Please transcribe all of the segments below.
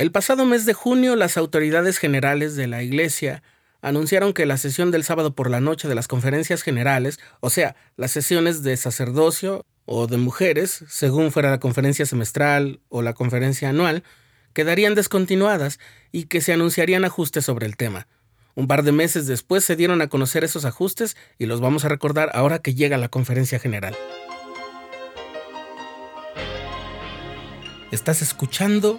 El pasado mes de junio, las autoridades generales de la Iglesia anunciaron que la sesión del sábado por la noche de las conferencias generales, o sea, las sesiones de sacerdocio o de mujeres, según fuera la conferencia semestral o la conferencia anual, quedarían descontinuadas y que se anunciarían ajustes sobre el tema. Un par de meses después se dieron a conocer esos ajustes y los vamos a recordar ahora que llega la conferencia general. Estás escuchando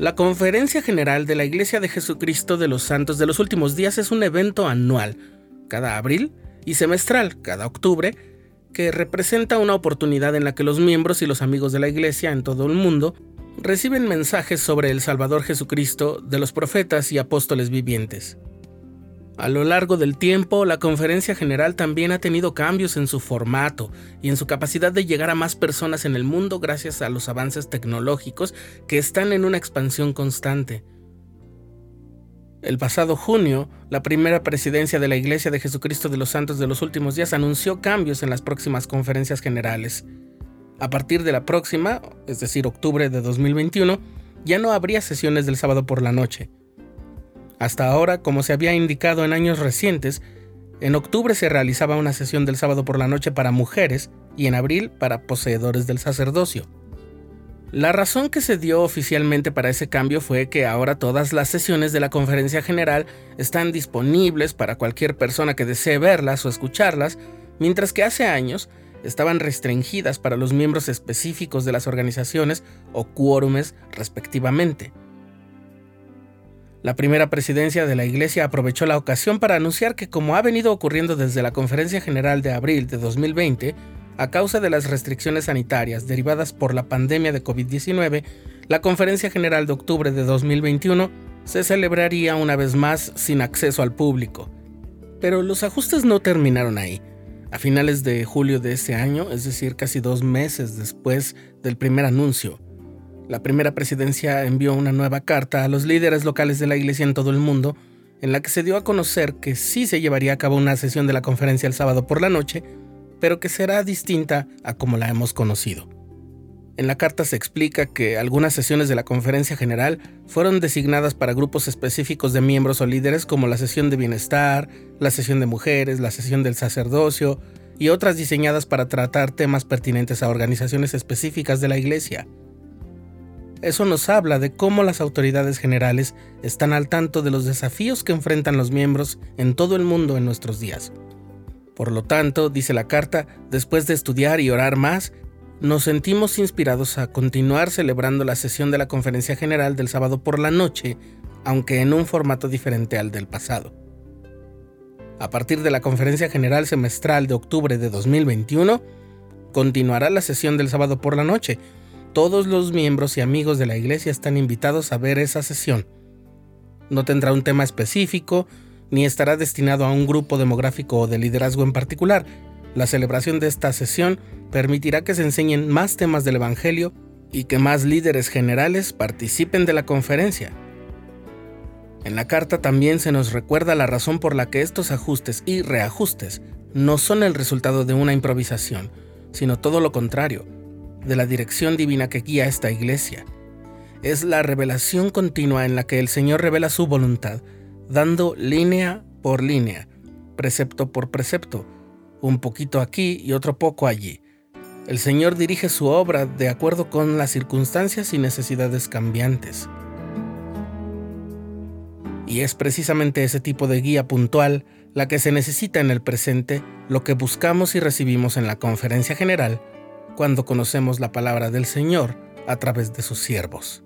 La Conferencia General de la Iglesia de Jesucristo de los Santos de los Últimos Días es un evento anual, cada abril, y semestral, cada octubre, que representa una oportunidad en la que los miembros y los amigos de la Iglesia en todo el mundo reciben mensajes sobre el Salvador Jesucristo de los profetas y apóstoles vivientes. A lo largo del tiempo, la conferencia general también ha tenido cambios en su formato y en su capacidad de llegar a más personas en el mundo gracias a los avances tecnológicos que están en una expansión constante. El pasado junio, la primera presidencia de la Iglesia de Jesucristo de los Santos de los Últimos Días anunció cambios en las próximas conferencias generales. A partir de la próxima, es decir, octubre de 2021, ya no habría sesiones del sábado por la noche hasta ahora, como se había indicado en años recientes, en octubre se realizaba una sesión del sábado por la noche para mujeres y en abril para poseedores del sacerdocio. La razón que se dio oficialmente para ese cambio fue que ahora todas las sesiones de la conferencia general están disponibles para cualquier persona que desee verlas o escucharlas, mientras que hace años estaban restringidas para los miembros específicos de las organizaciones o quórumes respectivamente. La primera presidencia de la Iglesia aprovechó la ocasión para anunciar que, como ha venido ocurriendo desde la Conferencia General de abril de 2020, a causa de las restricciones sanitarias derivadas por la pandemia de COVID-19, la Conferencia General de octubre de 2021 se celebraría una vez más sin acceso al público. Pero los ajustes no terminaron ahí. A finales de julio de ese año, es decir, casi dos meses después del primer anuncio, la primera presidencia envió una nueva carta a los líderes locales de la iglesia en todo el mundo, en la que se dio a conocer que sí se llevaría a cabo una sesión de la conferencia el sábado por la noche, pero que será distinta a como la hemos conocido. En la carta se explica que algunas sesiones de la conferencia general fueron designadas para grupos específicos de miembros o líderes como la sesión de bienestar, la sesión de mujeres, la sesión del sacerdocio y otras diseñadas para tratar temas pertinentes a organizaciones específicas de la iglesia. Eso nos habla de cómo las autoridades generales están al tanto de los desafíos que enfrentan los miembros en todo el mundo en nuestros días. Por lo tanto, dice la carta, después de estudiar y orar más, nos sentimos inspirados a continuar celebrando la sesión de la Conferencia General del sábado por la noche, aunque en un formato diferente al del pasado. A partir de la Conferencia General Semestral de octubre de 2021, continuará la sesión del sábado por la noche, todos los miembros y amigos de la iglesia están invitados a ver esa sesión. No tendrá un tema específico, ni estará destinado a un grupo demográfico o de liderazgo en particular. La celebración de esta sesión permitirá que se enseñen más temas del Evangelio y que más líderes generales participen de la conferencia. En la carta también se nos recuerda la razón por la que estos ajustes y reajustes no son el resultado de una improvisación, sino todo lo contrario, de la dirección divina que guía esta iglesia. Es la revelación continua en la que el Señor revela su voluntad, dando línea por línea, precepto por precepto, un poquito aquí y otro poco allí. El Señor dirige su obra de acuerdo con las circunstancias y necesidades cambiantes. Y es precisamente ese tipo de guía puntual la que se necesita en el presente, lo que buscamos y recibimos en la conferencia general cuando conocemos la palabra del Señor a través de sus siervos.